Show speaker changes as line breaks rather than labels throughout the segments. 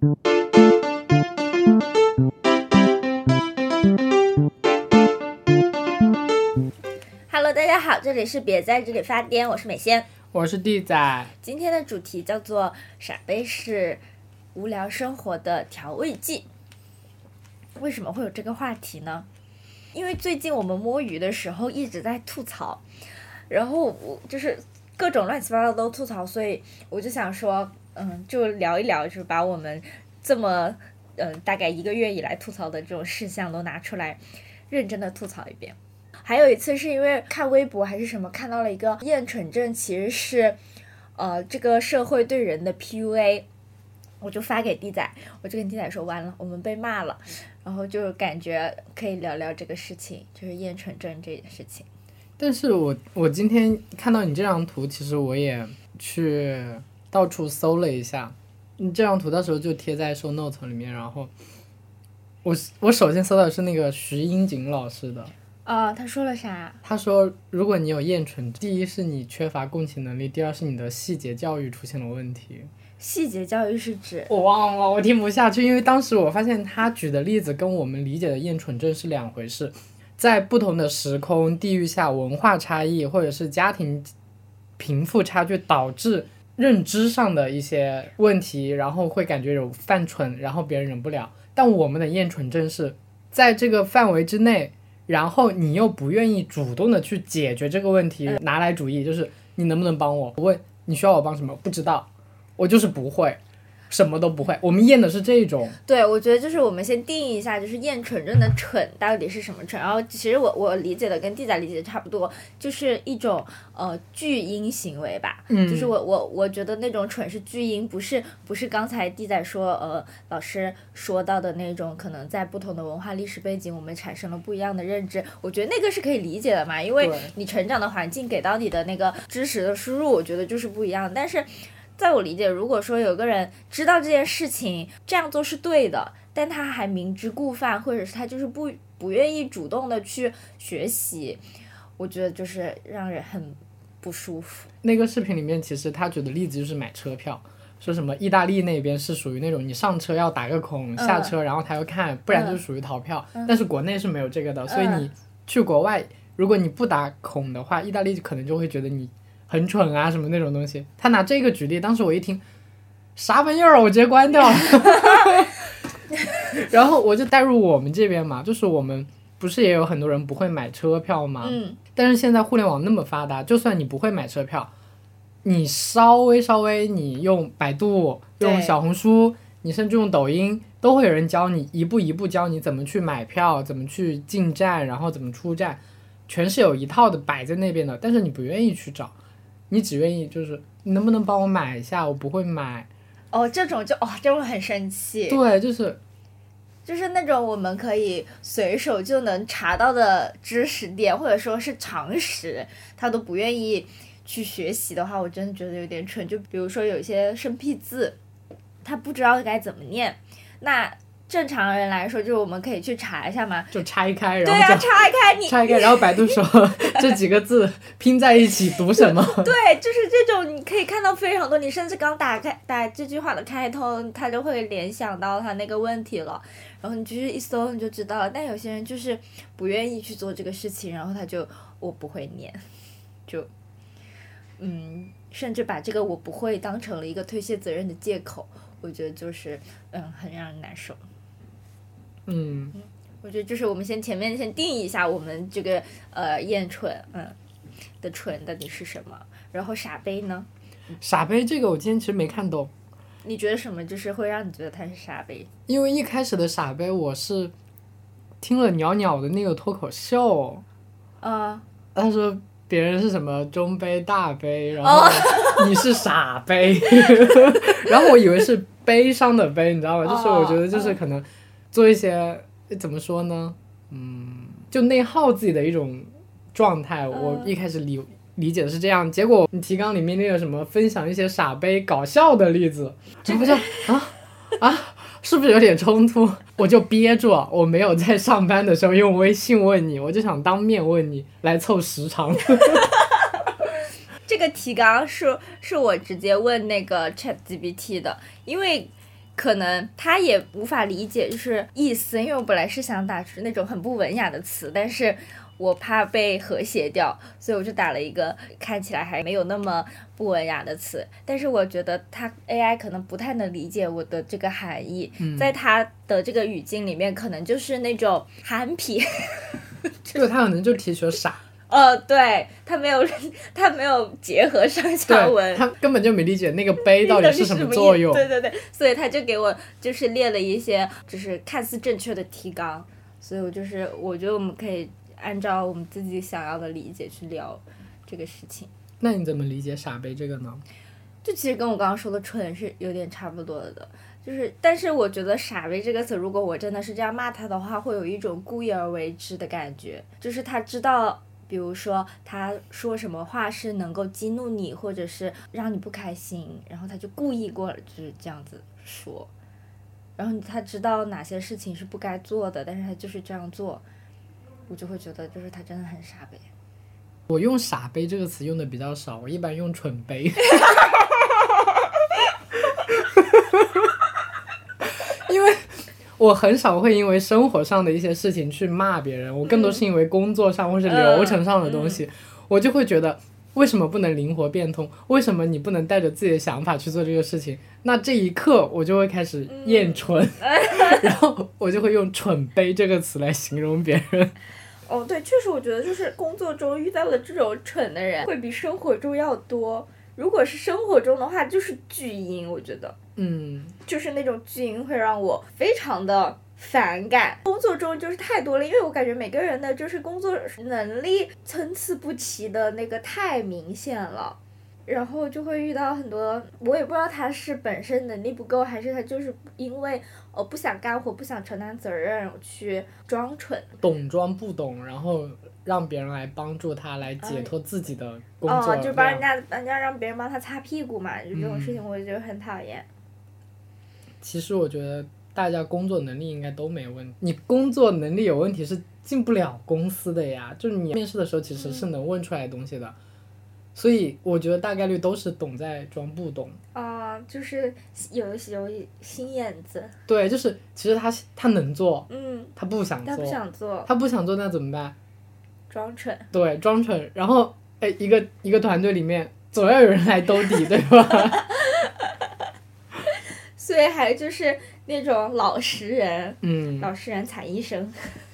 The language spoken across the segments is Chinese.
Hello，大家好，这里是别在这里发癫，我是美仙。
我是地仔，
今天的主题叫做“傻杯是无聊生活的调味剂”。为什么会有这个话题呢？因为最近我们摸鱼的时候一直在吐槽，然后我就是各种乱七八糟都吐槽，所以我就想说，嗯，就聊一聊，就是把我们这么嗯大概一个月以来吐槽的这种事项都拿出来，认真的吐槽一遍。还有一次是因为看微博还是什么，看到了一个厌蠢症其实是，呃，这个社会对人的 PUA，我就发给弟仔，我就跟弟仔说，完了，我们被骂了，然后就感觉可以聊聊这个事情，就是厌蠢症这件事情。
但是我我今天看到你这张图，其实我也去到处搜了一下，你这张图到时候就贴在 show note 里面，然后我我首先搜到的是那个徐英锦老师的。
啊，他说了啥？
他说，如果你有厌蠢，第一是你缺乏共情能力，第二是你的细节教育出现了问题。
细节教育是指？
我忘了，我听不下去，因为当时我发现他举的例子跟我们理解的厌蠢症是两回事，在不同的时空地域下，文化差异或者是家庭贫富差距导致认知上的一些问题，然后会感觉有犯蠢，然后别人忍不了。但我们的厌蠢症是在这个范围之内。然后你又不愿意主动的去解决这个问题，拿来主义就是你能不能帮我？我问你需要我帮什么？不知道，我就是不会。什么都不会，我们验的是这种。
对，我觉得就是我们先定义一下，就是验蠢症的蠢到底是什么蠢。然后其实我我理解的跟地仔理解的差不多，就是一种呃巨婴行为吧。
嗯。
就是我我我觉得那种蠢是巨婴，不是不是刚才地仔说呃老师说到的那种，可能在不同的文化历史背景，我们产生了不一样的认知。我觉得那个是可以理解的嘛，因为你成长的环境给到你的那个知识的输入，我觉得就是不一样。但是。在我理解，如果说有个人知道这件事情这样做是对的，但他还明知故犯，或者是他就是不不愿意主动的去学习，我觉得就是让人很不舒服。
那个视频里面，其实他举的例子就是买车票，说什么意大利那边是属于那种你上车要打个孔，下车然后他要看，不然就属于逃票。但是国内是没有这个的，所以你去国外，如果你不打孔的话，意大利可能就会觉得你。很蠢啊，什么那种东西？他拿这个举例，当时我一听，啥玩意儿？我直接关掉了。然后我就带入我们这边嘛，就是我们不是也有很多人不会买车票吗？
嗯。
但是现在互联网那么发达，就算你不会买车票，你稍微稍微你用百度、用小红书，你甚至用抖音，都会有人教你一步一步教你怎么去买票，怎么去进站，然后怎么出站，全是有一套的摆在那边的。但是你不愿意去找。你只愿意就是你能不能帮我买一下？我不会买。
哦，这种就哦，这种很生气。
对，就是，
就是那种我们可以随手就能查到的知识点，或者说是常识，他都不愿意去学习的话，我真的觉得有点蠢。就比如说有一些生僻字，他不知道该怎么念，那。正常人来说，就是我们可以去查一下嘛，
就拆开，然后
对啊，拆开你
拆开，然后百度说 这几个字拼在一起读什么？
对，就是这种，你可以看到非常多。你甚至刚打开打这句话的开头，他就会联想到他那个问题了，然后你就是一搜你就知道了。但有些人就是不愿意去做这个事情，然后他就我不会念，就嗯，甚至把这个我不会当成了一个推卸责任的借口，我觉得就是嗯，很让人难受。
嗯，
我觉得就是我们先前面先定义一下我们这个呃厌蠢嗯的蠢到底是什么，然后傻杯呢？
傻杯这个我今天其实没看懂。
你觉得什么就是会让你觉得他是傻杯？
因为一开始的傻杯我是听了袅袅的那个脱口秀，
啊，
他说别人是什么中杯大杯，然后 你是傻杯，然后我以为是悲伤的悲，你知道吗？就是我觉得就是可能。做一些怎么说呢？嗯，就内耗自己的一种状态。我一开始理理解的是这样，结果你提纲里面那个什么分享一些傻杯搞笑的例子，这不就啊啊，是不是有点冲突？我就憋住，我没有在上班的时候用微信问你，我就想当面问你来凑时长。
这个提纲是是我直接问那个 Chat GPT 的，因为。可能他也无法理解就是意思，因为我本来是想打出那种很不文雅的词，但是我怕被和谐掉，所以我就打了一个看起来还没有那么不文雅的词。但是我觉得他 AI 可能不太能理解我的这个含义，在他的这个语境里面，可能就是那种憨皮。
这个他可能就提取了傻。
呃，对他没有，他没有结合上下文，
他根本就没理解那个碑到底是什么作用。
对对对，所以他就给我就是列了一些就是看似正确的提纲，所以我就是我觉得我们可以按照我们自己想要的理解去聊这个事情。
那你怎么理解“傻杯”这个呢？
就其实跟我刚刚说的“蠢”是有点差不多的。就是，但是我觉得“傻逼”这个词，如果我真的是这样骂他的话，会有一种故意而为之的感觉。就是他知道，比如说他说什么话是能够激怒你，或者是让你不开心，然后他就故意过就是这样子说。然后他知道哪些事情是不该做的，但是他就是这样做，我就会觉得就是他真的很傻呗。
我用“傻杯”这个词用的比较少，我一般用“蠢杯”。我很少会因为生活上的一些事情去骂别人，我更多是因为工作上或是流程上的东西，我就会觉得为什么不能灵活变通？为什么你不能带着自己的想法去做这个事情？那这一刻我就会开始厌蠢，然后我就会用“蠢悲”这个词来形容别人。
哦，对，确实，我觉得就是工作中遇到了这种蠢的人会比生活中要多。如果是生活中的话，就是巨婴，我觉得。
嗯，
就是那种巨婴会让我非常的反感。工作中就是太多了，因为我感觉每个人的就是工作能力参差不齐的那个太明显了，然后就会遇到很多，我也不知道他是本身能力不够，还是他就是因为呃不想干活、不想承担责任去装蠢，
懂装不懂，然后让别人来帮助他来解脱自己的工作，
就帮人家人家让别人帮他擦屁股嘛，就这种事情我就觉得很讨厌。
其实我觉得大家工作能力应该都没问题。你工作能力有问题是进不了公司的呀。就是你面试的时候其实是能问出来东西的，所以我觉得大概率都是懂在装不懂。
啊，就是有有心眼子。
对，就是其实他他能做，
嗯，
他不想做，他
不想做，
他不想做那怎么办？
装蠢。
对，装蠢。然后哎，一个一个团队里面总要有人来兜底，对吧？
所以还就是那种老实人，
嗯，
老实人踩医生。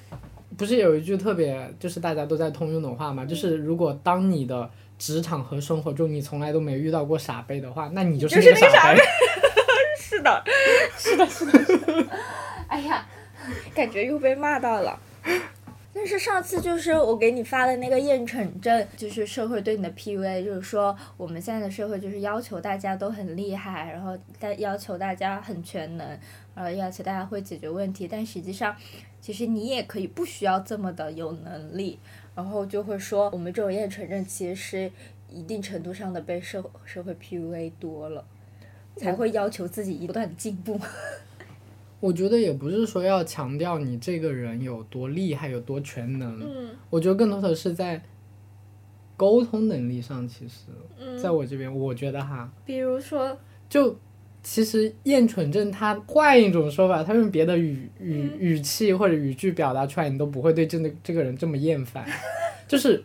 不是有一句特别就是大家都在通用的话嘛？就是如果当你的职场和生活中你从来都没遇到过傻杯的话，那你就是
那个
傻杯。
是的，是的，是的。哎呀，感觉又被骂到了。但是上次就是我给你发的那个验蠢症，就是社会对你的 PUA，就是说我们现在的社会就是要求大家都很厉害，然后大要求大家很全能，然后，要求大家会解决问题，但实际上，其实你也可以不需要这么的有能力，然后就会说我们这种验蠢症其实是一定程度上的被社社会 PUA 多了，才会要求自己不断的进步。
我觉得也不是说要强调你这个人有多厉害、有多全能。
嗯。
我觉得更多的是在沟通能力上，其实，在我这边，我觉得哈。
比如说。
就其实厌蠢症，他换一种说法，他用别的语语语气或者语句表达出来，你都不会对真的这个人这么厌烦。就是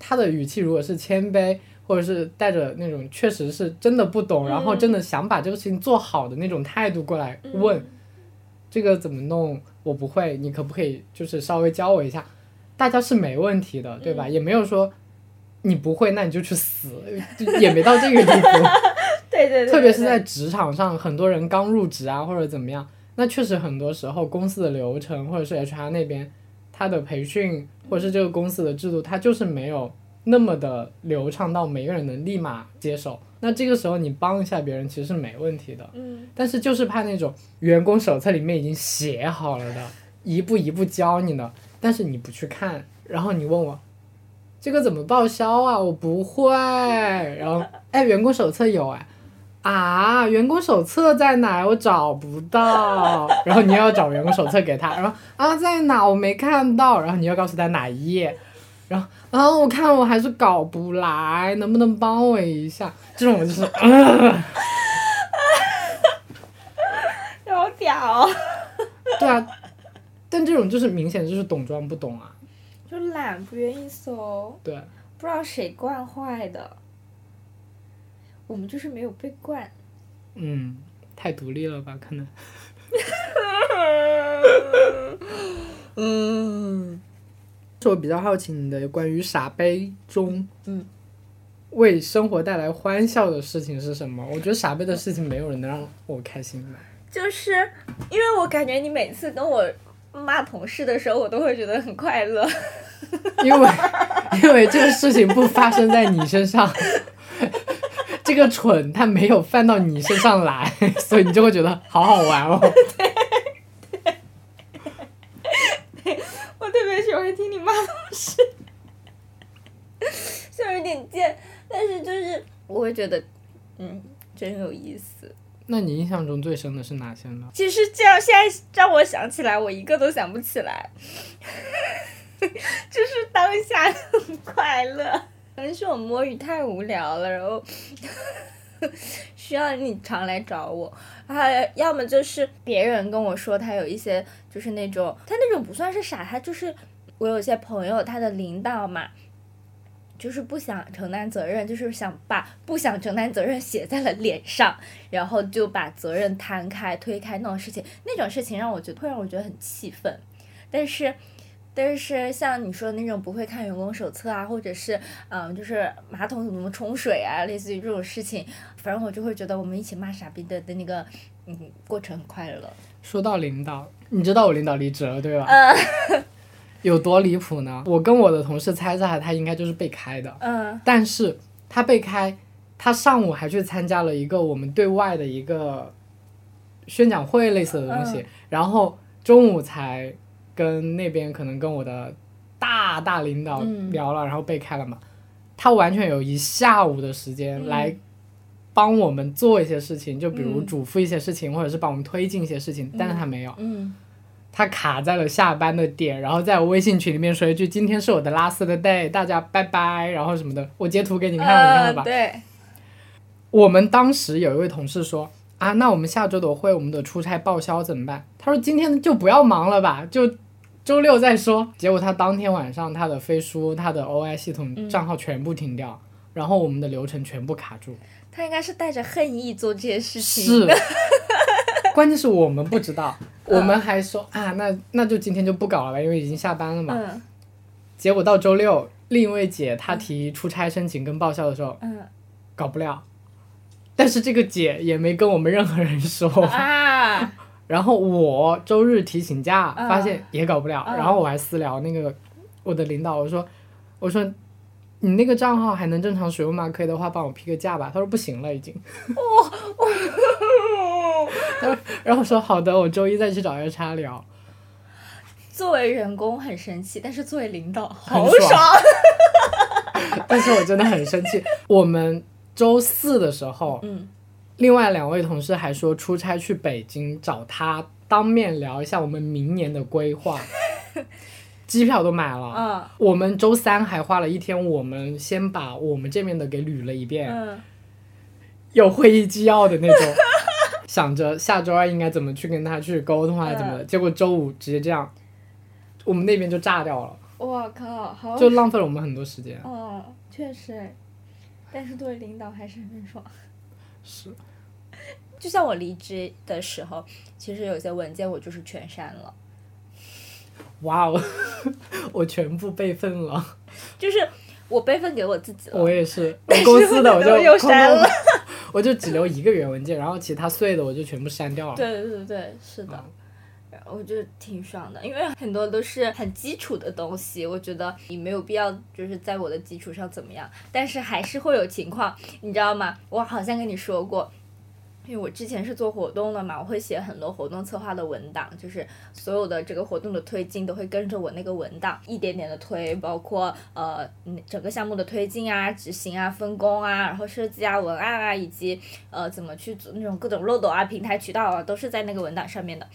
他的语气如果是谦卑，或者是带着那种确实是真的不懂，然后真的想把这个事情做好的那种态度过来问。这个怎么弄？我不会，你可不可以就是稍微教我一下？大家是没问题的，对吧？也没有说你不会，那你就去死，也没到这个地步。
对对对。
特别是在职场上，很多人刚入职啊，或者怎么样，那确实很多时候公司的流程或者是 HR 那边他的培训或者是这个公司的制度，他就是没有那么的流畅到每个人能立马接手。那这个时候你帮一下别人其实是没问题的，
嗯，
但是就是怕那种员工手册里面已经写好了的，一步一步教你的，但是你不去看，然后你问我，这个怎么报销啊？我不会，然后哎，员工手册有哎，啊，员工手册在哪？我找不到，然后你要找员工手册给他，然后啊在哪？我没看到，然后你要告诉他哪一页。然后，然后我看我还是搞不来，能不能帮我一下？这种我就是，
好屌，
对啊，但这种就是明显就是懂装不懂啊。
就懒，不愿意搜，
对，
不知道谁惯坏的。我们就是没有被惯。
嗯，太独立了吧？可能。
嗯，
是我比较好奇你的关于傻杯中，
嗯，
为生活带来欢笑的事情是什么？我觉得傻杯的事情没有人能让我开心吧。
就是因为我感觉你每次跟我骂同事的时候，我都会觉得很快乐。
因为 因为这个事情不发生在你身上，这个蠢他没有犯到你身上来，所以你就会觉得好好玩哦。
我特别喜欢听你骂同事，虽然有点贱，但是就是我会觉得，嗯，真有意思。
那你印象中最深的是哪些呢？
其实这样现在让我想起来，我一个都想不起来，就是当下很快乐。可能是我摸鱼太无聊了，然后 需要你常来找我，还要么就是别人跟我说他有一些就是那种他那种不算是傻，他就是我有些朋友他的领导嘛。就是不想承担责任，就是想把不想承担责任写在了脸上，然后就把责任摊开、推开那种事情，那种事情让我觉得会让我觉得很气愤。但是，但是像你说的那种不会看员工手册啊，或者是嗯，就是马桶怎么冲水啊，类似于这种事情，反正我就会觉得我们一起骂傻逼的的那个嗯过程很快乐。
说到领导，你知道我领导离职了对吧？
嗯。
有多离谱呢？我跟我的同事猜测，他应该就是被开的。
嗯。
但是他被开，他上午还去参加了一个我们对外的一个宣讲会类似的东西，然后中午才跟那边可能跟我的大大领导聊了，然后被开了嘛。他完全有一下午的时间来帮我们做一些事情，就比如嘱咐一些事情，或者是帮我们推进一些事情，但是他没有。
嗯。
他卡在了下班的点，然后在我微信群里面说一句：“今天是我的 last day，大家拜拜。”然后什么的，我截图给你看了，你看了吧？
对。
我们当时有一位同事说：“啊，那我们下周的会，我们的出差报销怎么办？”他说：“今天就不要忙了吧，就周六再说。”结果他当天晚上，他的飞书、他的 OI 系统账号全部停掉，然后我们的流程全部卡住。
他应该是带着恨意做这些事情。
是。关键是我们不知道，我们还说啊，那那就今天就不搞了吧，因为已经下班了嘛。
嗯。
结果到周六，另一位姐她提出差申请跟报销的时候，
嗯，
搞不了。但是这个姐也没跟我们任何人说。
啊。
然后我周日提请假，发现也搞不了。然后我还私聊那个我的领导，我说，我说。你那个账号还能正常使用吗？可以的话，帮我批个假吧。他说不行了，已经。
哦！
然后说好的，我周一再去找 HR 聊。
作为员工很生气，但是作为领导
好
爽。
但是我真的很生气。我们周四的时候，
嗯，
另外两位同事还说出差去北京找他当面聊一下我们明年的规划。机票都买了，
嗯，
我们周三还花了一天，我们先把我们这边的给捋了一遍，
嗯，
有会议纪要的那种，想着下周二应该怎么去跟他去沟通啊，怎么的，结果周五直接这样，我们那边就炸掉了。
我靠，好，
就浪费了我们很多时间。
哦，确实，但是作为领导还是很爽。
是，
就像我离职的时候，其实有些文件我就是全删了。
哇哦，我全部备份了。
就是我备份给我自己了。
我也是，公司的我就
又删了。
我就只留一个原文件，然后其他碎的我就全部删掉了。
对对对对，是的。我就挺爽的，因为很多都是很基础的东西，我觉得你没有必要就是在我的基础上怎么样，但是还是会有情况，你知道吗？我好像跟你说过。因为我之前是做活动的嘛，我会写很多活动策划的文档，就是所有的这个活动的推进都会跟着我那个文档一点点的推，包括呃整个项目的推进啊、执行啊、分工啊，然后设计啊、文案啊，以及呃怎么去做那种各种漏斗啊、平台渠道啊，都是在那个文档上面的。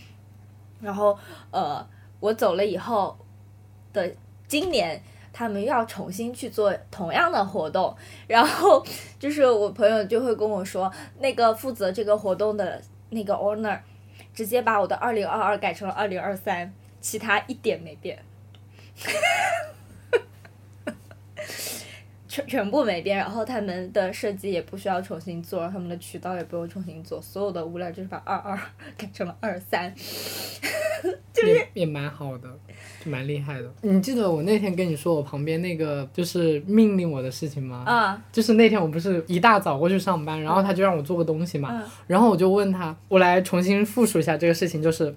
然后呃我走了以后的今年。他们又要重新去做同样的活动，然后就是我朋友就会跟我说，那个负责这个活动的那个 owner，直接把我的二零二二改成了二零二三，其他一点没变，全全部没变。然后他们的设计也不需要重新做，他们的渠道也不用重新做，所有的物料就是把二二 改成了二三。
也也蛮好的，蛮厉害的。你记得我那天跟你说我旁边那个就是命令我的事情吗？
嗯，
就是那天我不是一大早过去上班，然后他就让我做个东西嘛，
嗯
然后我就问他，我来重新复述一下这个事情，就是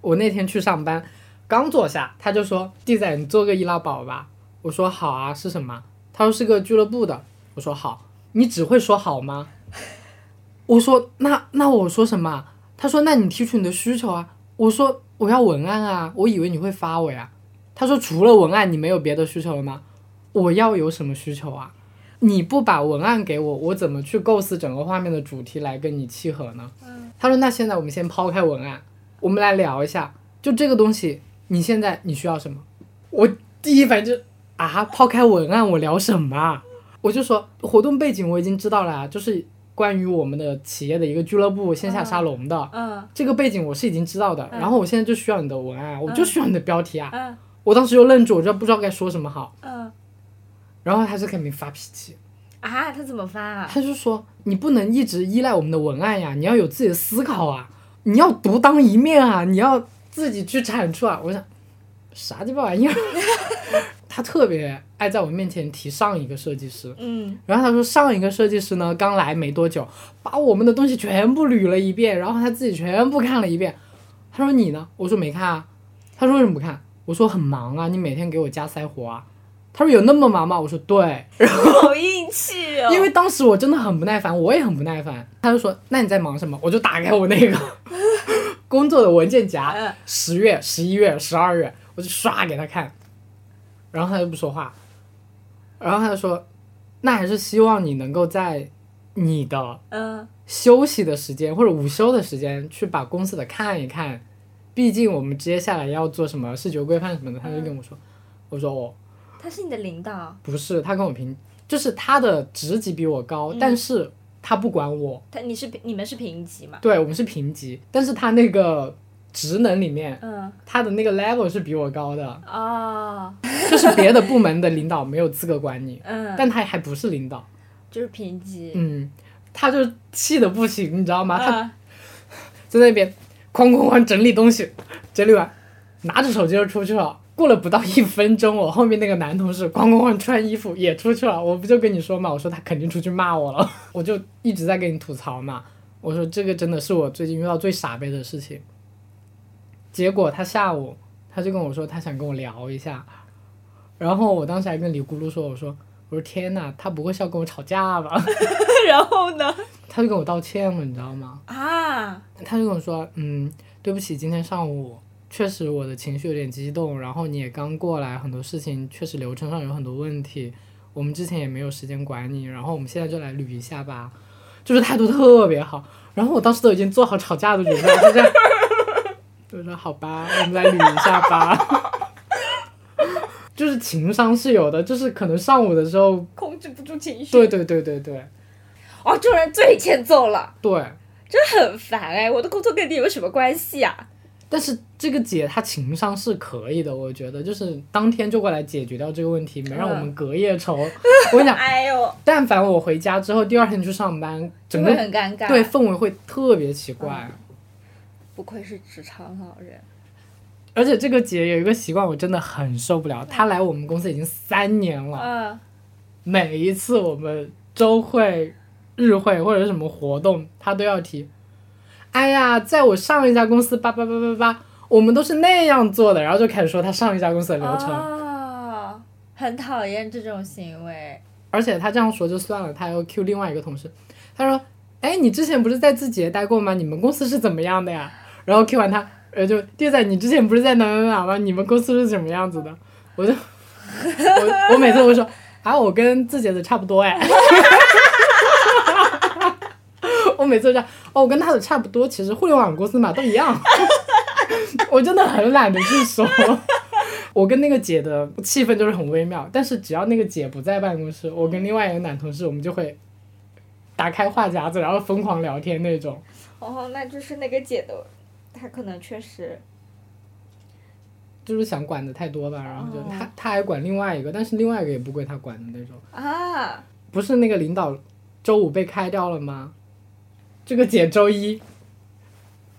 我那天去上班，刚坐下，他就说弟仔你做个易拉宝吧，我说好啊，是什么？他说是个俱乐部的，我说好，你只会说好吗？我说那那我说什么？他说那你提出你的需求啊，我说我要文案啊，我以为你会发我呀。他说除了文案你没有别的需求了吗？我要有什么需求啊？你不把文案给我，我怎么去构思整个画面的主题来跟你契合呢？他说那现在我们先抛开文案，我们来聊一下，就这个东西，你现在你需要什么？我第一反应就啊，抛开文案我聊什么？我就说活动背景我已经知道了啊，就是关于我们的企业的一个俱乐部线下沙龙的。
嗯
这个背景我是已经知道的，然后我现在就需要你的文案啊，我就需要你的标题啊。
嗯
我当时就愣住，我就不知道该说什么好。
嗯
然后他就肯定发脾气，
啊，他怎么发啊？
他就说你不能一直依赖我们的文案呀，你要有自己的思考啊，你要独当一面啊，你要自己去产出啊。我想啥鸡巴玩意儿？他特别爱在我面前提上一个设计师，
嗯
然后他说上一个设计师呢刚来没多久，把我们的东西全部捋了一遍，然后他自己全部看了一遍。他说你呢？我说没看啊。他说为什么不看？我说很忙啊，你每天给我加塞活啊。他说有那么忙吗？我说对，
好硬气哦。
因为当时我真的很不耐烦，我也很不耐烦。他就说那你在忙什么？我就打开我那个 工作的文件夹，
嗯
十月、十一月、十二月，我就刷给他看，然后他就不说话，然后他就说，那还是希望你能够在你的
嗯。
休息的时间或者午休的时间去把公司的看一看，毕竟我们接下来要做什么视觉规范什么的。他就跟我说，我说哦，
他是你的领导，
不是，他跟我平，就是他的职级比我高，但是他不管我，
他你是你们是平级嘛？
对我们是平级，但是他那个职能里面，
嗯。
他的那个 level 是比我高的。
哦
就是别的部门的领导没有资格管你，
嗯，
但他还不是领导，
就是平级。
嗯，他就气的不行，你知道吗？他
啊
在那边哐哐哐整理东西，整理完，拿着手机就出去了。过了不到一分钟，我后面那个男同事哐哐哐穿衣服也出去了。我不就跟你说嘛，我说他肯定出去骂我了，我就一直在跟你吐槽嘛。我说这个真的是我最近遇到最傻逼的事情。结果他下午他就跟我说他想跟我聊一下，然后我当时还跟李咕噜说，我说我说天呐，他不会是要跟我吵架吧？
然后呢？
他就跟我道歉了，你知道吗？
啊，
他就跟我说，嗯，对不起，今天上午确实我的情绪有点激动，然后你也刚过来，很多事情确实流程上有很多问题，我们之前也没有时间管你，然后我们现在就来捋一下吧，就是态度特别好，然后我当时都已经做好吵架的准备了，他这样，我说好吧，我们来捋一下吧。就是情商是有的，就是可能上午的时候，
控制不住情绪。
对对对对对
哦，这种人最欠揍了，
对，
真的很烦哎！我的工作跟你有什么关系啊？
但是这个姐她情商是可以的，我觉得就是当天就过来解决掉这个问题，没让我们隔夜仇。我跟你讲，
哎呦，
但凡我回家之后，第二天去上班，整个
很尴尬。
对，氛围会特别奇怪。
不愧是职场老人。
而且这个姐有一个习惯，我真的很受不了。她来我们公司已经三年了，
嗯
每一次我们周会、日会或者是什么活动，她都要提。哎呀，在我上一家公司，叭叭叭叭叭，我们都是那样做的，然后就开始说她上一家公司的流程。
哦，很讨厌这种行为。
而且她这样说就算了，她还要 Q 另外一个同事，她说：“哎，你之前不是在字节待过吗？你们公司是怎么样的呀？”然后 Q 完他，呃，就弟仔，你之前不是在哪哪哪吗？你们公司是什么样子的？我就 我我每次都说啊，我跟自己的差不多哎。我每次都这样，哦，我跟他的差不多，其实互联网公司嘛都一样。我真的很懒得去说。我跟那个姐的气氛就是很微妙，但是只要那个姐不在办公室，我跟另外一个男同事，我们就会打开话匣子，然后疯狂聊天那种。
哦，那就是那个姐的他可能确实，
就是想管的太多吧，然后就
哦
他他还管另外一个，但是另外一个也不归他管的那种。
啊，
不是那个领导周五被开掉了吗？这个姐周一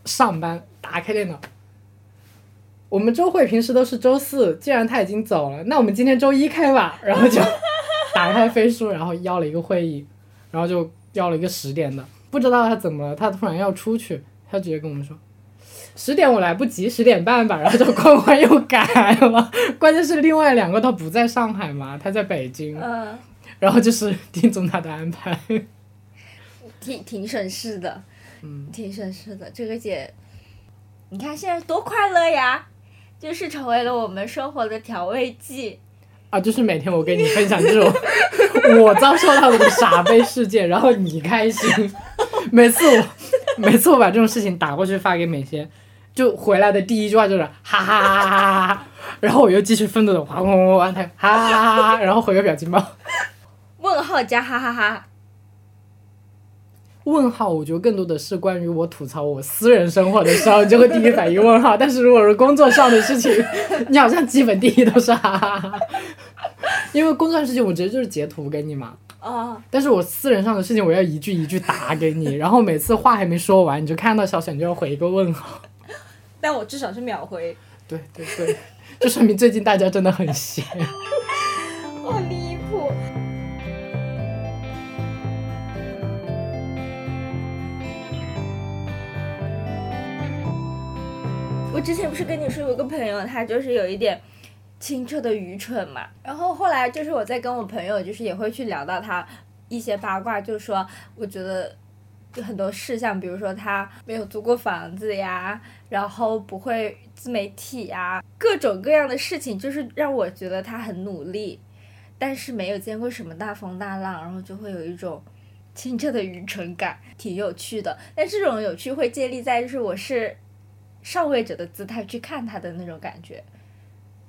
上班打开电脑，我们周会平时都是周四，既然他已经走了，那我们今天周一开吧。然后就打开飞书，然后邀了一个会议，然后就要了一个十点的，不知道他怎么了，他突然要出去，他直接跟我们说。十点我来不及，十点半吧，然后就关关又改了。关键是另外两个他不在上海嘛，他在北京，
嗯，
然后就是听从他的安排。
挺挺省事的，
嗯，
挺省事的。这个姐，你看现在多快乐呀，就是成为了我们生活的调味剂。
啊，就是每天我跟你分享这种 我遭受到的傻杯事件，然后你开心。每次我每次我把这种事情打过去发给美仙，就回来的第一句话就是 哈哈哈哈哈哈，然后我又继续愤怒的哗哗哗哗，他哈哈哈哈，然后回个表情包。
问号加哈哈哈，
问号，我觉得更多的是关于我吐槽我私人生活的时候，就会第一反应问号。但是如果是工作上的事情，你好像基本第一都是哈哈哈。因为工作上的事情，我直接就是截图给你嘛。
哦，
但是我私人上的事情，我要一句一句打给你，然后每次话还没说完，你就看到小沈就要回一个问号。
但我至少是秒回，
对对对，就说明最近大家真的很闲。
好离谱。我之前不是跟你说有个朋友，他就是有一点清澈的愚蠢嘛。然后后来就是我在跟我朋友，就是也会去聊到他一些八卦，就说我觉得有很多事项，比如说他没有租过房子呀，然后不会自媒体呀，各种各样的事情，就是让我觉得他很努力，但是没有见过什么大风大浪，然后就会有一种。清澈的愚蠢感挺有趣的，但这种有趣会建立在就是我是上位者的姿态去看他的那种感觉。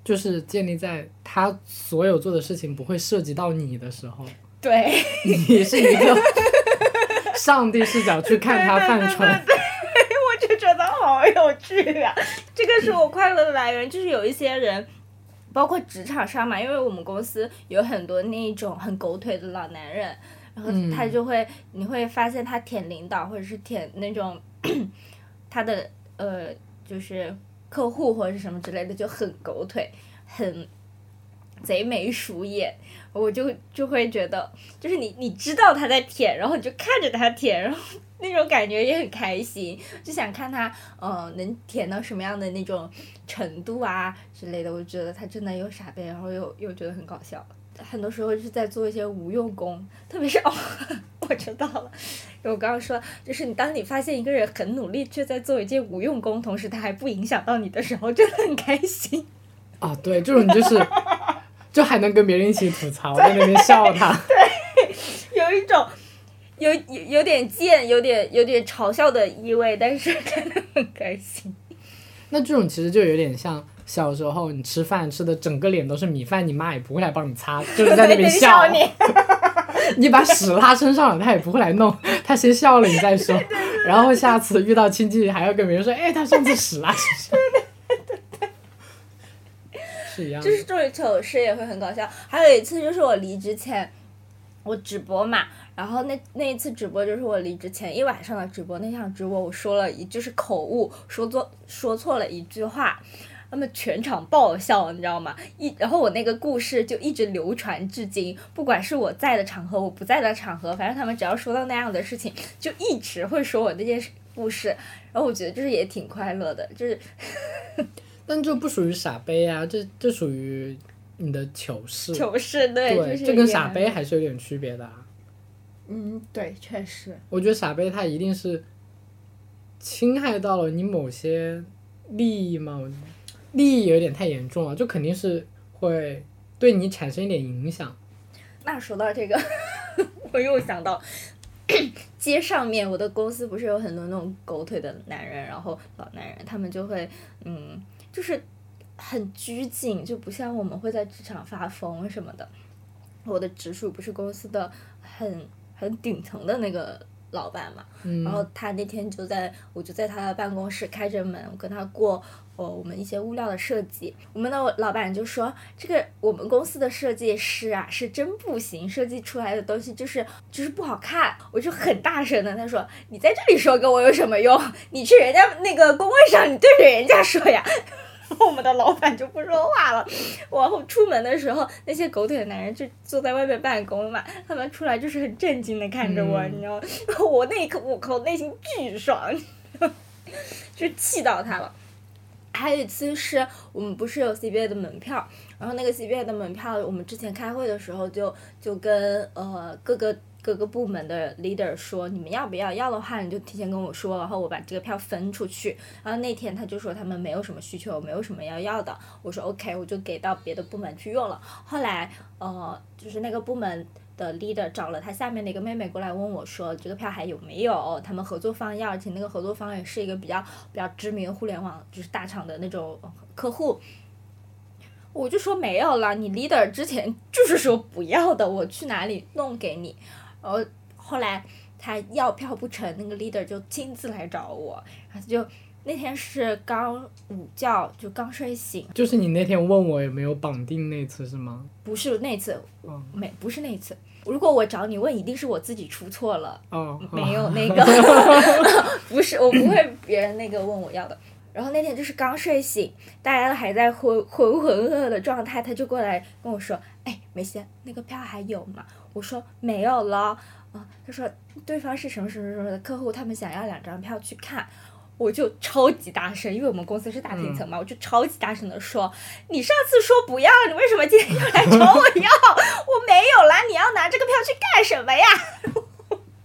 就是建立在他所有做的事情不会涉及到你的时候，
对，
你是一个 上帝视角去看他犯蠢。
我就觉得好有趣啊！这个是我快乐的来源，就是有一些人，包括职场上嘛，因为我们公司有很多那种很狗腿的老男人，然后他就会，你会发现他舔领导或者是舔那种 他的呃，就是客户或者是什么之类的，就很狗腿，很贼眉鼠眼。我就就会觉得，就是你你知道他在舔，然后你就看着他舔，然后那种感觉也很开心，就想看他呃能舔到什么样的那种程度啊之类的。我觉得他真的又傻逼，然后又又觉得很搞笑。很多时候是在做一些无用功，特别是哦，我知道了，我刚刚说就是你当你发现一个人很努力却在做一件无用功，同时他还不影响到你的时候，真的很开心。
啊，对，这种就是，就还能跟别人一起吐槽，在那边笑他。
有一种有有有点贱，有点有点嘲笑的意味，但是真的很开心。
那这种其实就有点像小时候你吃饭吃的整个脸都是米饭，你妈也不会来帮你擦，就是在那边笑。
你，
你把屎拉身上了，他也不会来弄，他先笑了你再说。然后下次遇到亲戚还要跟别人说，哎，他上次屎拉身上。是一样的。
就是这种糗事也会很搞笑。还有一次就是我离职前，我直播嘛，然后那那一次直播就是我离职前一晚上的直播，那场直播我说了一就是口误，说错说错了一句话。他们全场爆笑，你知道吗？一然后我那个故事就一直流传至今，不管是我在的场合，我不在的场合，反正他们只要说到那样的事情，就一直会说我那件事故事。然后我觉得就是也挺快乐的，就是
但就不属于傻杯啊，这这属于你的糗事。
糗事，对，
对，
就是
这跟傻杯还是有点区别的啊。
嗯，对，确实。
我觉得傻杯他一定是侵害到了你某些利益嘛，利益有点太严重了，就肯定是会对你产生一点影响。
那说到这个，我又想到 街上面，我的公司不是有很多那种狗腿的男人，然后老男人，他们就会嗯，就是很拘谨，就不像我们会在职场发疯什么的。我的直属不是公司的很很顶层的那个老板嘛，
嗯
然后他那天就在，我就在他的办公室开着门，我跟他过呃我们一些物料的设计。我们的老板就说，这个我们公司的设计师啊是真不行，设计出来的东西就是就是不好看。我就很大声的他说，你在这里说跟我有什么用？你去人家那个工位上，你对着人家说呀。我们的老板就不说话了。往后出门的时候，那些狗腿的男人就坐在外面办公嘛，他们出来就是很震惊的看着我，
嗯
你知道吗？我那一刻，我靠，内心巨爽，就气到他了。还有一次是我们不是有 CBA 的门票，然后那个 CBA 的门票，我们之前开会的时候就就跟呃各个各个部门的 leader 说，你们要不要？要的话你就提前跟我说，然后我把这个票分出去。然后那天他就说他们没有什么需求，没有什么要要的。我说 OK，我就给到别的部门去用了。后来呃，就是那个部门的 leader 找了他下面的一个妹妹过来问我说，这个票还有没有？他们合作方要，而且那个合作方也是一个比较比较知名互联网就是大厂的那种客户。我就说没有了，你 leader 之前就是说不要的，我去哪里弄给你？然后后来他要票不成，那个 leader 就亲自来找我，然后就那天是刚午觉，就刚睡醒，
就是你那天问我有没有绑定那次是吗？
不是那次，
嗯
没不是那次。如果我找你问，一定是我自己出错了，
哦，
没有那个，不是我不会别人那个问我要的。然后那天就是刚睡醒，大家都还在浑浑浑噩噩的状态，他就过来跟我说：“哎，梅西，那个票还有吗？”我说：“没有了。”啊，他说对方是什么什么什么的客户，他们想要两张票去看。我就超级大声，因为我们公司是大平层嘛，我就超级大声的说：“你上次说不要，你为什么今天又来找我要？我没有啦，你要拿这个票去干什么呀？”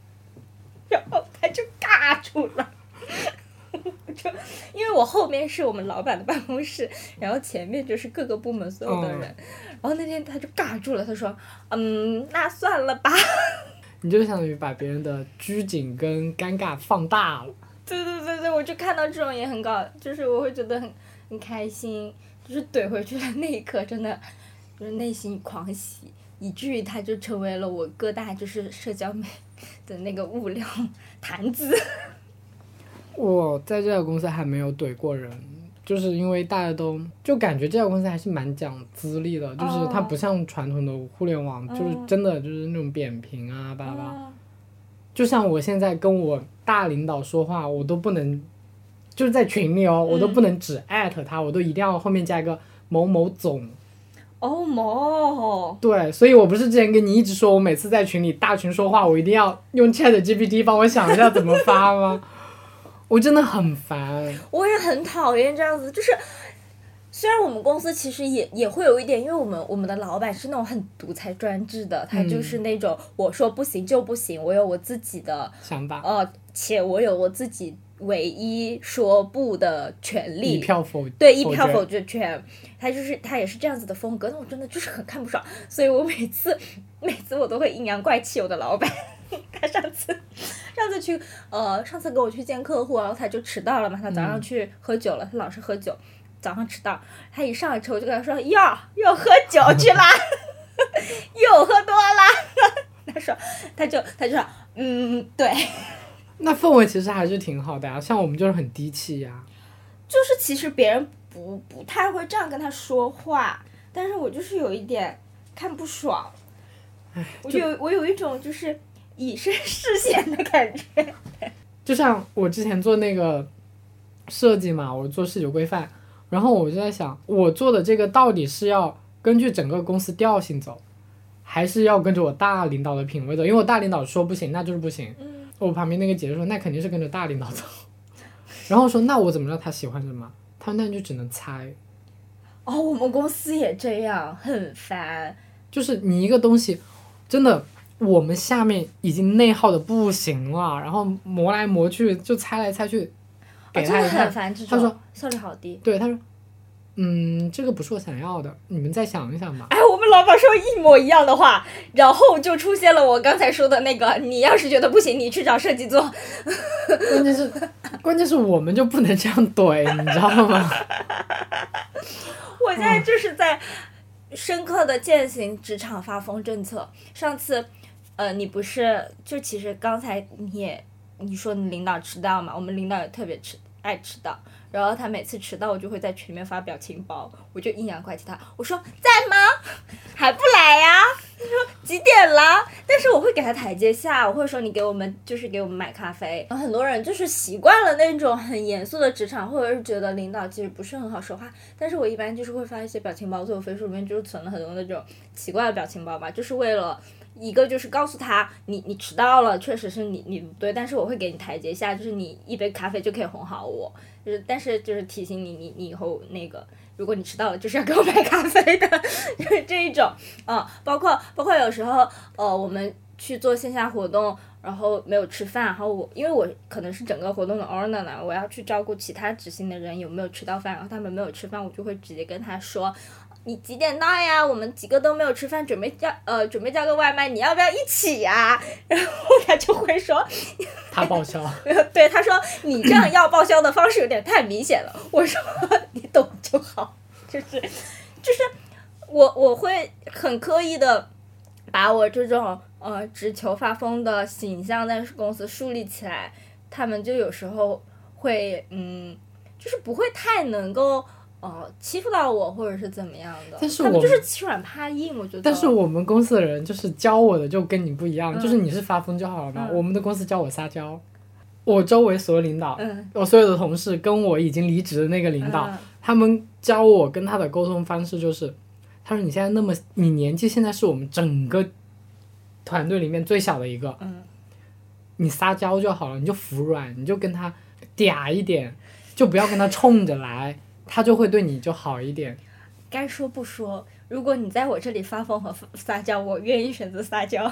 然后他就尬住了。就因为我后面是我们老板的办公室，然后前面就是各个部门所有的人，然后那天他就尬住了，他说：“嗯，那算了吧。
你就相当于把别人的拘谨跟尴尬放大了。”
对对对对，我就看到这种也很搞，就是我会觉得很很开心，就是怼回去的那一刻，真的就是内心狂喜，以至于他就成为了我各大就是社交媒的那个物料谈资。
我在这家公司还没有怼过人，就是因为大家都就感觉这家公司还是蛮讲资历的，就是它不像传统的互联网，就是真的就是那种扁平啊巴拉巴拉。
啊
就像我现在跟我大领导说话，我都不能，就是在群里哦，我都不能只艾特他，我都一定要后面加一个某某总。
哦某，
对，所以我不是之前跟你一直说，我每次在群里大群说话，我一定要用 Chat GPT 帮我想一下怎么发吗？我真的很烦。
我也很讨厌这样子，就是虽然我们公司其实也也会有一点，因为我们我们的老板是那种很独裁专制的，他就是那种我说不行就不行，我有我自己的
想法，
呃，且我有我自己唯一说不的权
一
利。
票 否
对，一票否决权，他就是他也是这样子的风格，那我真的就是很看不爽，所以我每次 每次我都会阴阳怪气我的老板。他上次上次去呃上次跟我去见客户，然后他就迟到了嘛，他早上去喝酒了，他老是喝酒，早上迟到，他一上车我就跟他说哟又喝酒去啦，又喝多啦，他说他就他就说嗯对，
那氛围其实还是挺好的呀，像我们就是很低气压。
就是其实别人不不太会这样跟他说话，但是我就是有一点看不爽，我就有我有一种就是以身试险的感觉。
就像我之前做那个设计嘛，我做视觉规范，然后我就在想，我做的这个到底是要根据整个公司调性走，还是要跟着我大领导的品味走？因为我大领导说不行，那就是不行。
嗯
我旁边那个姐姐说，那肯定是跟着大领导走。然后说，那我怎么知道他喜欢什么？他说那你就只能猜。
哦，我们公司也这样，很烦。
就是你一个东西，真的，我们下面已经内耗的不行了，然后磨来磨去，就猜来猜去，给他一看，
烦这
他说
效率好低。
对，他说，嗯，这个不是我想要的，你们再想一想吧。
哎，我们老板说一模一样的话，然后就出现了我刚才说的那个，你要是觉得不行，你去找设计做。
关键是，关键是我们就不能这样怼，你知道吗？
我现在就是在深刻的践行职场发疯政策。上次，呃，你不是就其实刚才你也你说你领导迟到嘛，我们领导也特别迟爱迟到，然后他每次迟到我就会在群里面发表情包，我就阴阳怪气他，我说在吗？还不来呀？他 说几点了？但是我会给他台阶下，我会说你给我们就是给我们买咖啡。然后很多人就是习惯了那种很严肃的职场，或者是觉得领导其实不是很好说话。但是我一般就是会发一些表情包，所以我飞书里面就是存了很多那种奇怪的表情包吧，就是为了。一个就是告诉他，你你迟到了，确实是你你不对，但是我会给你台阶下，就是你一杯咖啡就可以哄好我，就是但是就是提醒你，你你以后那个，如果你迟到了，就是要给我买咖啡的，就是这一种，嗯，包括包括有时候，呃，我们去做线下活动，然后没有吃饭，然后我因为我可能是整个活动的 owner 呢，我要去照顾其他执行的人有没有吃到饭，然后他们没有吃饭，我就会直接跟他说。你几点到呀？我们几个都没有吃饭，准备叫呃准备叫个外卖，你要不要一起呀？然后他就会说，
他报销。
对，他说你这样要报销的方式有点太明显了。我说你懂就好，就是就是我我会很刻意的把我这种呃只求发疯的形象在公司树立起来，他们就有时候会嗯，就是不会太能够。哦，欺负到我或者是怎么样的？
但是
我就是欺软怕硬，我觉得。
但是我们公司的人就是教我的就跟你不一样，就是你是发疯就好了嘛。我们的公司教我撒娇，我周围所有领导，我所有的同事跟我已经离职的那个领导，他们教我跟他的沟通方式就是，他说你现在那么，你年纪现在是我们整个团队里面最小的一个，你撒娇就好了，你就服软，你就跟他嗲一点，就不要跟他冲着来。他就会对你就好一点。
该说不说，如果你在我这里发疯和撒娇，我愿意选择撒娇。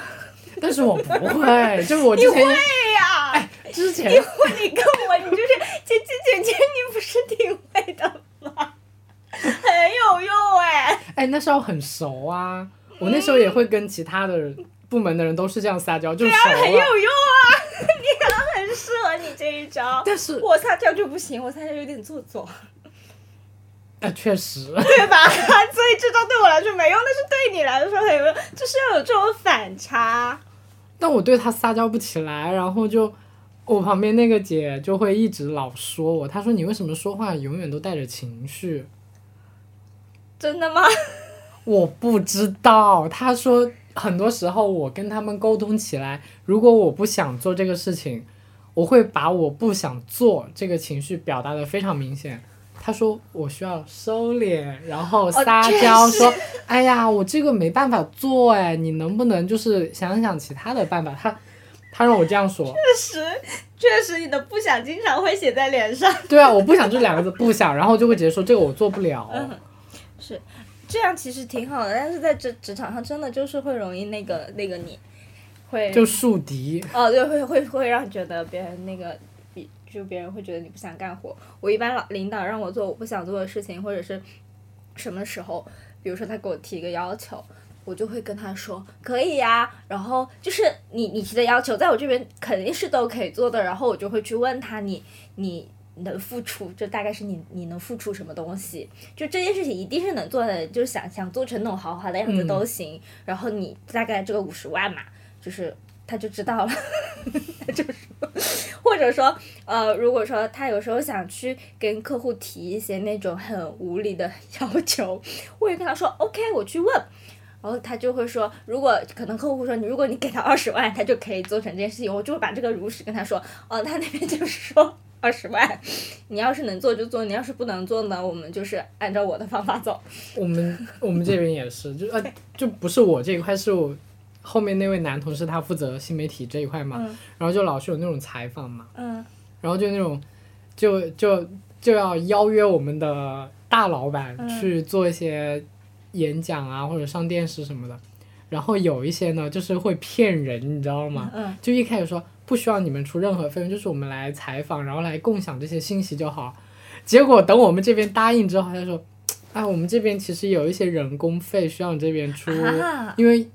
但是我不会，就是我之前。
你会呀？
之前。
你会，你跟我，你就是姐姐姐姐，你不是挺会的吗？很有用哎。
哎，那时候很熟啊，我那时候也会跟其他的部门的人都是这样撒娇，就熟
了。很有用啊，你可能很适合你这一招。
但是
我撒娇就不行，我撒娇有点做作。
啊，确实，
对吧？所以这招对我来说没用，但是对你来说很有用，就是要有这种反差。
但我对他撒娇不起来，然后就我旁边那个姐就会一直老说我，她说你为什么说话永远都带着情绪？
真的吗？
我不知道。她说很多时候我跟他们沟通起来，如果我不想做这个事情，我会把我不想做这个情绪表达的非常明显。他说我需要收敛，然后撒娇说：“哎呀，我这个没办法做哎，你能不能就是想想其他的办法？”他他让我这样说。
确实，确实，你的不想经常会写在脸上。
对啊，我不想这两个字不想，然后就会直接说这个我做不了。
是，这样其实挺好的，但是在职职场上真的就是会容易那个那个你会
就树敌。
哦，对，会会会让觉得别人那个。就别人会觉得你不想干活。我一般老领导让我做我不想做的事情，或者是什么时候，比如说他给我提一个要求，我就会跟他说可以呀。然后就是你你提的要求，在我这边肯定是都可以做的。然后我就会去问他，你你能付出，就大概是你你能付出什么东西？就这件事情一定是能做的，就是想想做成那种豪华的样子都行。然后你大概这个五十万嘛，就是。他就知道了，他就说，或者说，呃，如果说他有时候想去跟客户提一些那种很无理的 要求，我也跟他说 OK，我去问，然后他就会说，如果可能客户说你，如果你给他二十万，他就可以做成这件事情，我就会把这个如实跟他说，哦，他那边就是说 二十万，你要是能做就做，你要是不能做呢，我们就是按照我的方法走。
我们我们这边也是，就呃就不是我这一块是我。后面那位男同事他负责新媒体这一块嘛，然后就老是有那种采访嘛，然后就那种，就就就要邀约我们的大老板去做一些演讲啊或者上电视什么的，然后有一些呢就是会骗人，你知道吗？就一开始说不需要你们出任何费用，就是我们来采访，然后来共享这些信息就好。结果等我们这边答应之后，他说，哎，我们这边其实有一些人工费需要你这边出，因为。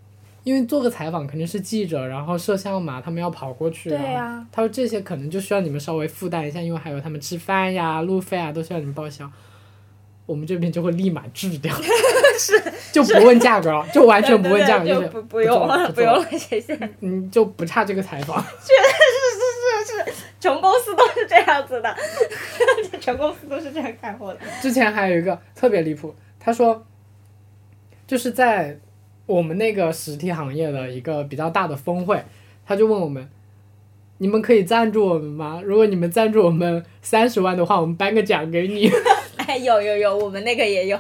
因为做个采访肯定是记者，然后摄像嘛，他们要跑过去。
对呀。
他说这些可能就需要你们稍微负担一下，因为还有他们吃饭呀、路费啊，都需要你们报销。我们这边就会立马拒掉。是 就不问价格了，就完全不问价格，
不不用了，
不
用了，谢谢。
嗯，就不差这个采访。
确实是是是，全公司都是这样子的，全公司都是这样开货的。
之前还有一个特别离谱，他说，就是在我们那个实体行业的一个比较大的峰会，他就问我们，你们可以赞助我们吗？如果你们赞助我们三十万的话，我们颁个奖给你。
哎，有有有，我们那个也有，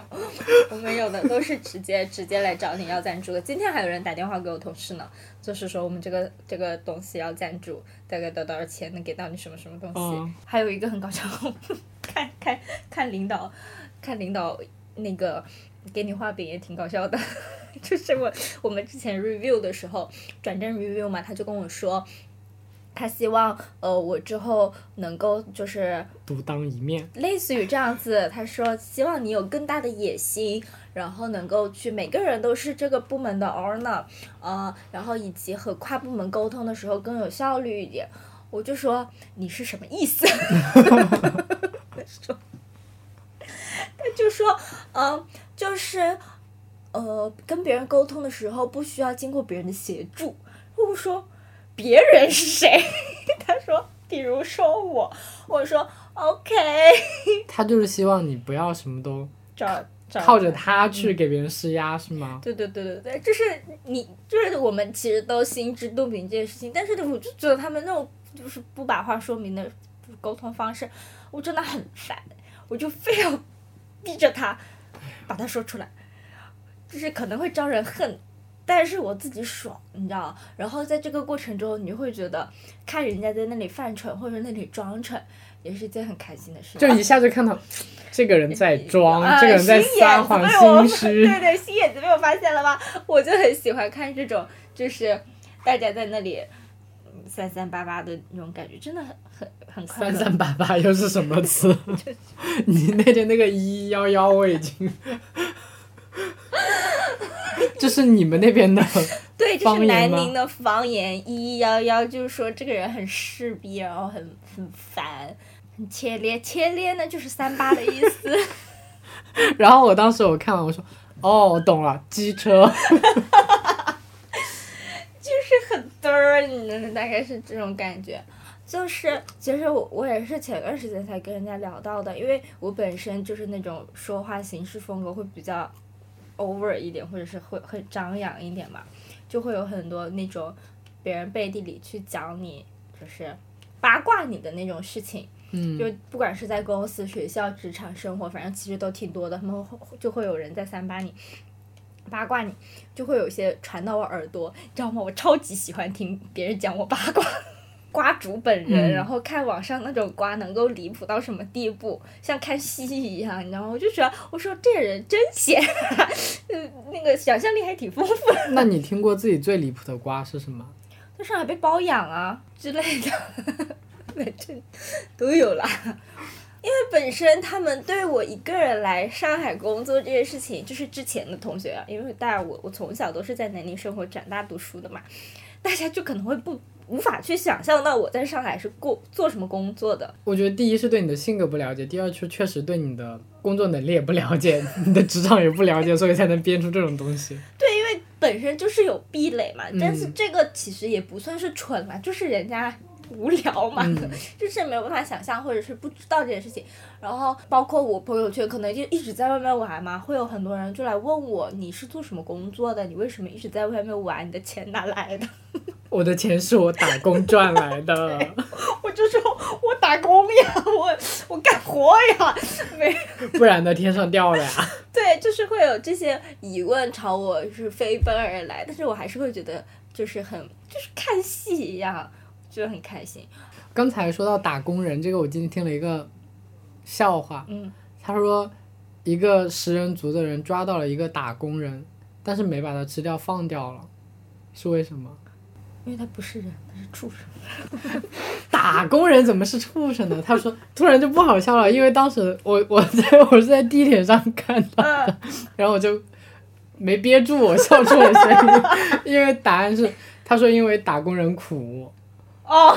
我们有的都是直接直接来找你要赞助的。今天还有人打电话给我同事呢，就是说我们这个这个东西要赞助，大概多多少钱能给到你什么什么东西。
嗯
还有一个很搞笑，看看看领导看领导那个给你画饼也挺搞笑的，就是我我们之前 review 的时候转正 review 嘛，他就跟我说。他希望，呃，我之后能够就是
独当一面，
类似于这样子，他说希望你有更大的野心，然后能够去每个人都是这个部门的 owner，呃，然后以及和跨部门沟通的时候更有效率一点。我就说你是什么意思？他说，他就说，嗯、就是，呃，跟别人沟通的时候不需要经过别人的协助。我说别人是谁？他说，比如说我。我说 OK，
他就是希望你不要什么都靠着他去给别人施压，是吗？
对对对对对，就是你，就是我们其实都心知肚明这件事情，但是我就觉得他们那种就是不把话说明的沟通方式，我真的很烦，我就非要逼着他把它说出来，就是可能会招人恨，但是我自己爽，你知道？然后在这个过程中，你会觉得看人家在那里犯蠢或者那里装蠢，也是一件很开心的事。
就一下就看到这个人在 装，
啊
这个人在撒谎心虚。
对对，心眼子被我发现了吧？我就很喜欢看这种，就是大家在那里嗯三三八八的那种感觉，真的很很很快乐。
三三八八又是什么词？你那天那个一幺幺我已经，这是你们那边的，
对，这是南宁的方言，一一幺幺，就是说这个人很势逼，然后很很烦，很切咧，切咧呢就是三八的意思。
然后我当时我看完我说，哦，我懂了，机车。
就是很嘚儿，你能大概是这种感觉。就是其实我我也是前段时间才跟人家聊到的，因为我本身就是那种说话行事风格会比较 over 一点，或者是会很张扬一点嘛，就会有很多那种别人背地里去讲你，就是八卦你的那种事情。
嗯，
就不管是在公司、学校、职场、生活，反正其实都挺多的。他们会就会有人在三八你、八卦你，就会有一些传到我耳朵，你知道吗？我超级喜欢听别人讲我八卦。瓜主本人，
嗯
然后看网上那种瓜能够离谱到什么地步，像看戏一样，你知道吗？我就觉得，我说这人真闲、啊，嗯，那个想象力还挺丰富的。
那你听过自己最离谱的瓜是什么？
在上海被包养啊之类的，反正都有啦。因为本身他们对我一个人来上海工作这件事情，就是之前的同学啊，因为大家我我从小都是在南宁生活长大读书的嘛，大家就可能会不无法去想象到我在上海是过做什么工作的。
我觉得第一是对你的性格不了解，第二是确实对你的工作能力也不了解，你的职场也不了解，所以才能编出这种东西。
对，因为本身就是有壁垒嘛，但是
嗯
这个其实也不算是蠢嘛，就是人家无聊嘛，
嗯
就是没有办法想象或者是不知道这件事情。然后包括我朋友圈可能就一直在外面玩嘛，会有很多人就来问我你是做什么工作的，你为什么一直在外面玩，你的钱哪来的？
我的钱是我打工赚来的，
我就说我打工呀，我我干活呀，没
不然呢天上掉的呀。
对，就是会有这些疑问朝我是飞奔而来，但是我还是会觉得就是很就是看戏一样，就很开心。
刚才说到打工人，这个我今天听了一个笑话，
嗯，
他说一个食人族的人抓到了一个打工人，但是没把他吃掉，放掉了，是为什么？
因为他不是人，他是畜生。
打工人怎么是畜生呢？他说突然就不好笑了，因为当时我我在 我是在地铁上看到的，
嗯，
然后我就没憋住我笑出了声音，因为答案是他说因为打工人苦，
哦，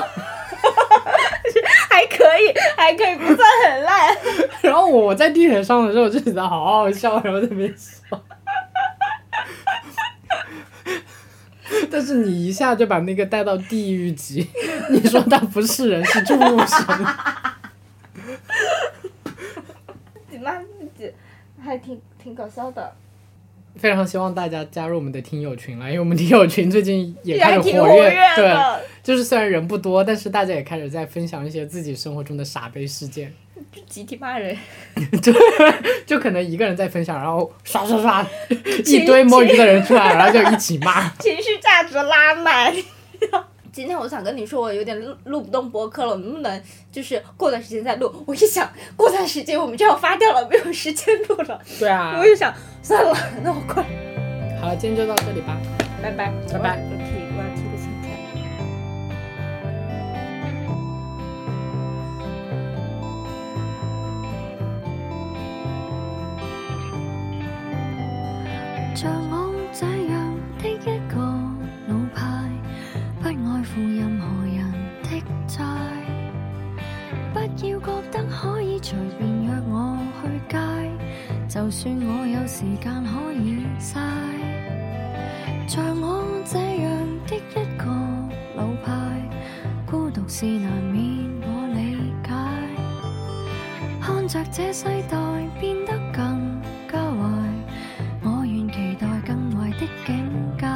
还可以，还可以，不算很烂。
然后我在地铁上的时候，我就觉得好好笑，然后在那边笑。但是你一下就把那个带到地狱级，你说他不是人是畜生。
自己骂自己，还挺挺搞笑的。
非常希望大家加入我们的听友群了，因为我们听友群最近也开始活
跃
对，就是虽然人不多，但是大家也开始在分享一些自己生活中的傻逼事件，
就集体骂人。
就可能一个人在分享，然后刷刷刷一堆摸鱼的人出来，然后就一起骂。
情绪价值拉满。今天我想跟你说，我有点录录不动播客了，能不能就是过段时间再录？我一想，过段时间我们就要发掉了，没有时间录了。
对啊
我，就想，算了，那我快，
好了，今天就到这里吧。
拜拜，
拜拜
隨便約我去街，就算我有時間可以晒。像我這樣的一個老派，孤獨是難免我理解。看着這世代變得更加壞。我願期待更壞的境界。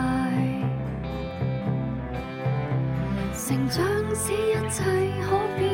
成長使一切可变